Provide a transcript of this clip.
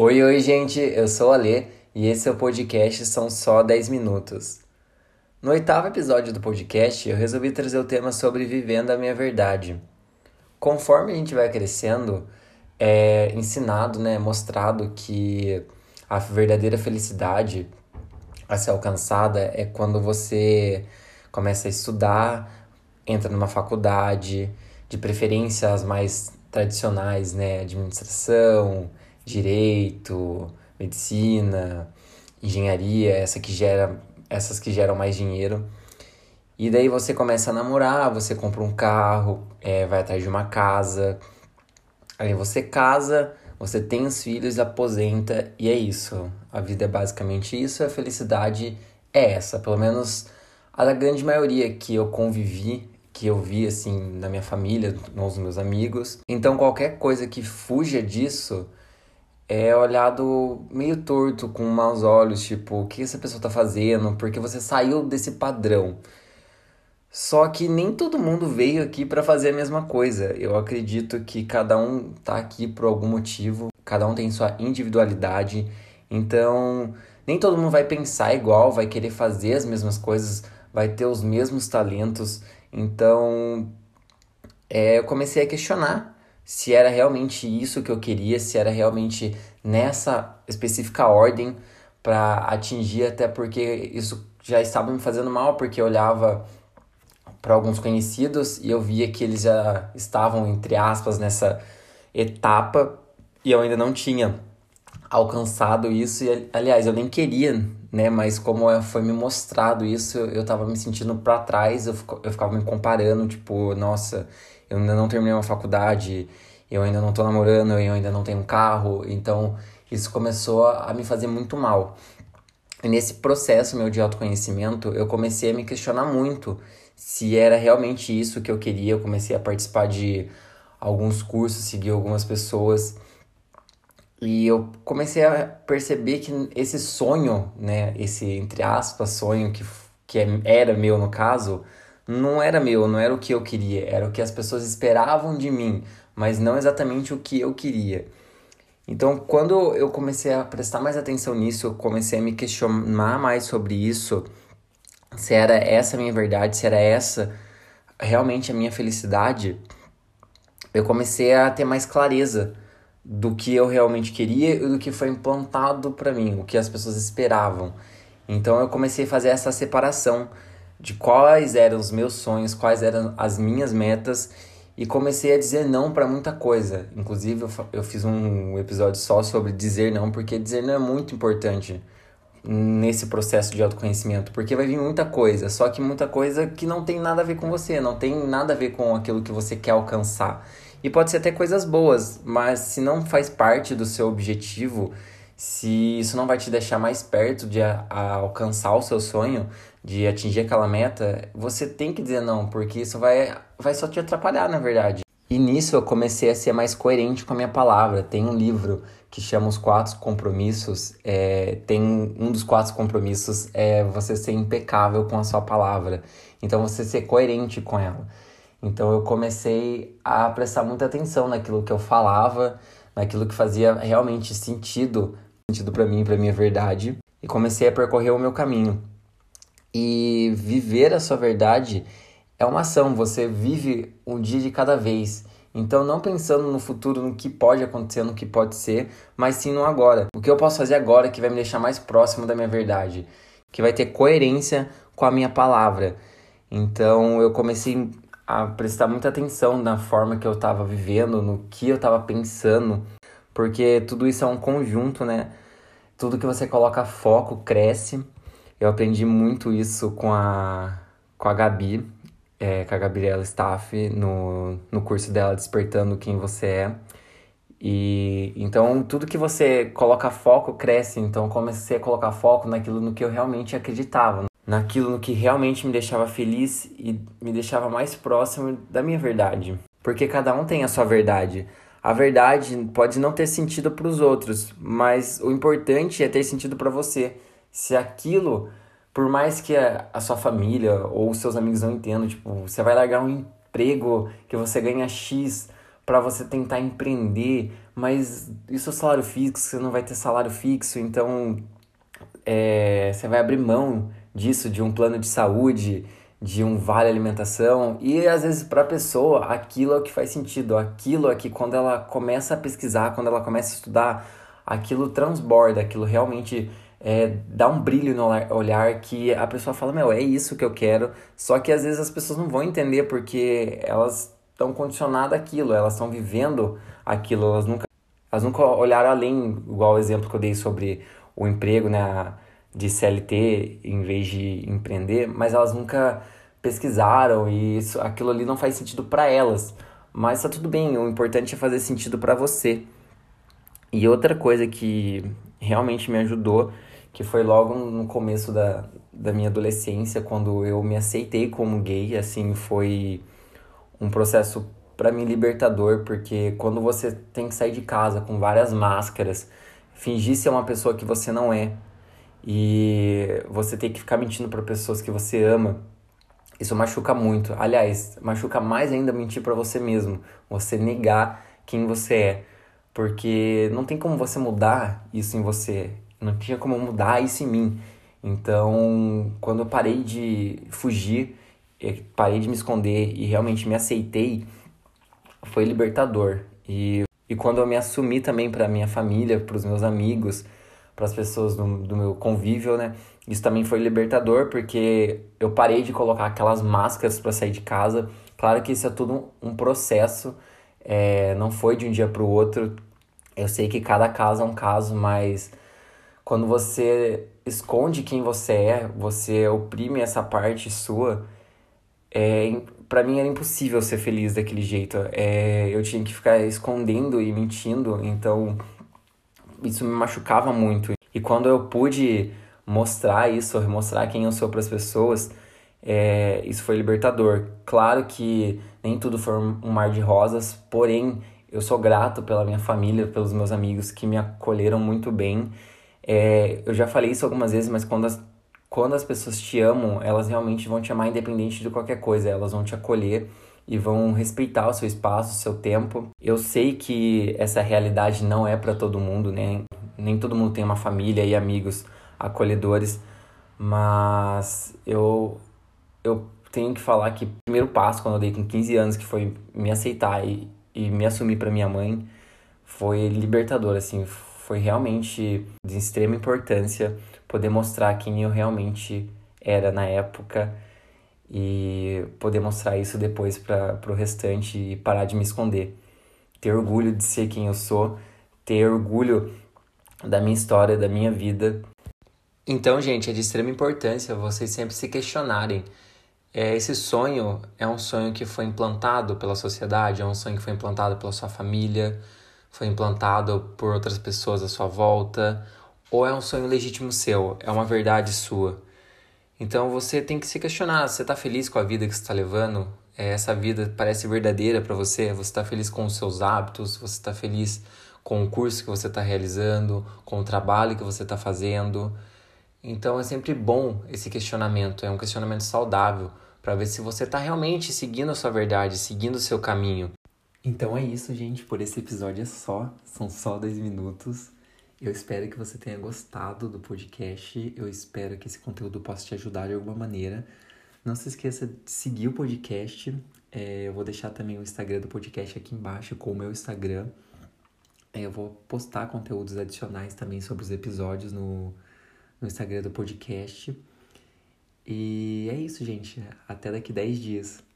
Oi, oi, gente, eu sou o Alê e esse é o podcast São Só 10 Minutos. No oitavo episódio do podcast, eu resolvi trazer o tema sobre vivendo a minha verdade. Conforme a gente vai crescendo, é ensinado, né, mostrado que a verdadeira felicidade a ser alcançada é quando você começa a estudar, entra numa faculdade, de preferência as mais tradicionais, né, administração, direito, medicina, engenharia, essa que gera, essas que geram mais dinheiro. E daí você começa a namorar, você compra um carro, é, vai atrás de uma casa, aí você casa, você tem os filhos, aposenta e é isso. A vida é basicamente isso, a felicidade é essa, pelo menos a da grande maioria que eu convivi, que eu vi assim na minha família, nos meus amigos. Então qualquer coisa que fuja disso é olhado meio torto, com maus olhos, tipo, o que essa pessoa tá fazendo? Porque você saiu desse padrão. Só que nem todo mundo veio aqui para fazer a mesma coisa. Eu acredito que cada um tá aqui por algum motivo, cada um tem sua individualidade. Então, nem todo mundo vai pensar igual, vai querer fazer as mesmas coisas, vai ter os mesmos talentos. Então, é, eu comecei a questionar se era realmente isso que eu queria, se era realmente nessa específica ordem para atingir, até porque isso já estava me fazendo mal, porque eu olhava para alguns conhecidos e eu via que eles já estavam, entre aspas, nessa etapa e eu ainda não tinha alcançado isso. E, aliás, eu nem queria, né? Mas como é, foi me mostrado isso, eu tava me sentindo para trás, eu, eu ficava me comparando, tipo, nossa, eu ainda não terminei uma faculdade, eu ainda não tô namorando, eu ainda não tenho um carro, então isso começou a me fazer muito mal. E nesse processo meu de autoconhecimento, eu comecei a me questionar muito se era realmente isso que eu queria. Eu comecei a participar de alguns cursos, seguir algumas pessoas. E eu comecei a perceber que esse sonho, né, esse entre aspas sonho que, que é, era meu no caso, não era meu, não era o que eu queria, era o que as pessoas esperavam de mim, mas não exatamente o que eu queria. Então, quando eu comecei a prestar mais atenção nisso, eu comecei a me questionar mais sobre isso, se era essa a minha verdade, se era essa realmente a minha felicidade, eu comecei a ter mais clareza do que eu realmente queria e do que foi implantado para mim, o que as pessoas esperavam. Então eu comecei a fazer essa separação de quais eram os meus sonhos, quais eram as minhas metas e comecei a dizer não para muita coisa. Inclusive, eu, eu fiz um episódio só sobre dizer não, porque dizer não é muito importante nesse processo de autoconhecimento, porque vai vir muita coisa, só que muita coisa que não tem nada a ver com você, não tem nada a ver com aquilo que você quer alcançar. E pode ser até coisas boas, mas se não faz parte do seu objetivo, se isso não vai te deixar mais perto de a, a alcançar o seu sonho, de atingir aquela meta, você tem que dizer não, porque isso vai, vai só te atrapalhar, na verdade. E nisso eu comecei a ser mais coerente com a minha palavra. Tem um livro que chama Os Quatro Compromissos. É, tem um dos quatro compromissos é você ser impecável com a sua palavra. Então você ser coerente com ela. Então eu comecei a prestar muita atenção naquilo que eu falava, naquilo que fazia realmente sentido sentido para mim, para minha verdade, e comecei a percorrer o meu caminho. E viver a sua verdade é uma ação, você vive um dia de cada vez. Então, não pensando no futuro, no que pode acontecer, no que pode ser, mas sim no agora. O que eu posso fazer agora que vai me deixar mais próximo da minha verdade, que vai ter coerência com a minha palavra. Então, eu comecei a prestar muita atenção na forma que eu estava vivendo, no que eu estava pensando, porque tudo isso é um conjunto, né? Tudo que você coloca foco cresce. Eu aprendi muito isso com a, com a Gabi, é, com a Gabriela Staff, no, no curso dela Despertando Quem Você É. E então tudo que você coloca foco cresce. Então comecei a colocar foco naquilo no que eu realmente acreditava, naquilo que realmente me deixava feliz e me deixava mais próximo da minha verdade. Porque cada um tem a sua verdade. A verdade pode não ter sentido para os outros, mas o importante é ter sentido para você. Se aquilo, por mais que a, a sua família ou os seus amigos não entendam, tipo, você vai largar um emprego que você ganha X para você tentar empreender, mas isso é salário fixo, você não vai ter salário fixo, então é, você vai abrir mão disso, de um plano de saúde, de um vale alimentação, e às vezes para a pessoa aquilo é o que faz sentido, aquilo é que quando ela começa a pesquisar, quando ela começa a estudar, aquilo transborda, aquilo realmente é, dá um brilho no olhar que a pessoa fala, meu, é isso que eu quero, só que às vezes as pessoas não vão entender porque elas estão condicionadas àquilo, elas estão vivendo aquilo, elas nunca, elas nunca olharam além, igual o exemplo que eu dei sobre o emprego, né, de CLT em vez de empreender, mas elas nunca pesquisaram e isso, aquilo ali não faz sentido para elas. Mas tá tudo bem, o importante é fazer sentido para você. E outra coisa que realmente me ajudou, que foi logo no começo da, da minha adolescência, quando eu me aceitei como gay, assim, foi um processo para mim libertador, porque quando você tem que sair de casa com várias máscaras, fingir ser uma pessoa que você não é, e você tem que ficar mentindo para pessoas que você ama, isso machuca muito. Aliás, machuca mais ainda mentir para você mesmo, você negar quem você é, porque não tem como você mudar isso em você, não tinha como mudar isso em mim. Então, quando eu parei de fugir, parei de me esconder e realmente me aceitei, foi libertador. E, e quando eu me assumi também para minha família, para os meus amigos, para as pessoas do, do meu convívio, né? Isso também foi libertador porque eu parei de colocar aquelas máscaras para sair de casa. Claro que isso é tudo um, processo, é, não foi de um dia para o outro. Eu sei que cada caso é um caso, mas quando você esconde quem você é, você oprime essa parte sua, é, para mim era impossível ser feliz daquele jeito. É, eu tinha que ficar escondendo e mentindo, então isso me machucava muito. E quando eu pude mostrar isso, mostrar quem eu sou para as pessoas, é, isso foi libertador. Claro que nem tudo foi um mar de rosas, porém eu sou grato pela minha família, pelos meus amigos que me acolheram muito bem. É, eu já falei isso algumas vezes, mas quando as, quando as pessoas te amam, elas realmente vão te amar independente de qualquer coisa, elas vão te acolher e vão respeitar o seu espaço, o seu tempo. Eu sei que essa realidade não é para todo mundo, né? Nem todo mundo tem uma família e amigos acolhedores, mas eu eu tenho que falar que o primeiro passo quando eu dei com 15 anos, que foi me aceitar e, e me assumir para minha mãe, foi libertador, assim, foi realmente de extrema importância poder mostrar quem eu realmente era na época e poder mostrar isso depois para o restante e parar de me esconder. Ter orgulho de ser quem eu sou, ter orgulho da minha história, da minha vida. Então, gente, é de extrema importância vocês sempre se questionarem. É, esse sonho é um sonho que foi implantado pela sociedade, é um sonho que foi implantado pela sua família, foi implantado por outras pessoas à sua volta, ou é um sonho legítimo seu, é uma verdade sua. Então você tem que se questionar: você está feliz com a vida que você está levando? É, essa vida parece verdadeira para você? Você está feliz com os seus hábitos? Você está feliz com o curso que você está realizando? Com o trabalho que você está fazendo? Então é sempre bom esse questionamento, é um questionamento saudável para ver se você está realmente seguindo a sua verdade, seguindo o seu caminho. Então é isso, gente. Por esse episódio é só. São só 10 minutos. Eu espero que você tenha gostado do podcast. Eu espero que esse conteúdo possa te ajudar de alguma maneira. Não se esqueça de seguir o podcast. É, eu vou deixar também o Instagram do podcast aqui embaixo com o meu Instagram. É, eu vou postar conteúdos adicionais também sobre os episódios no, no Instagram do podcast. E é isso, gente. Até daqui 10 dias.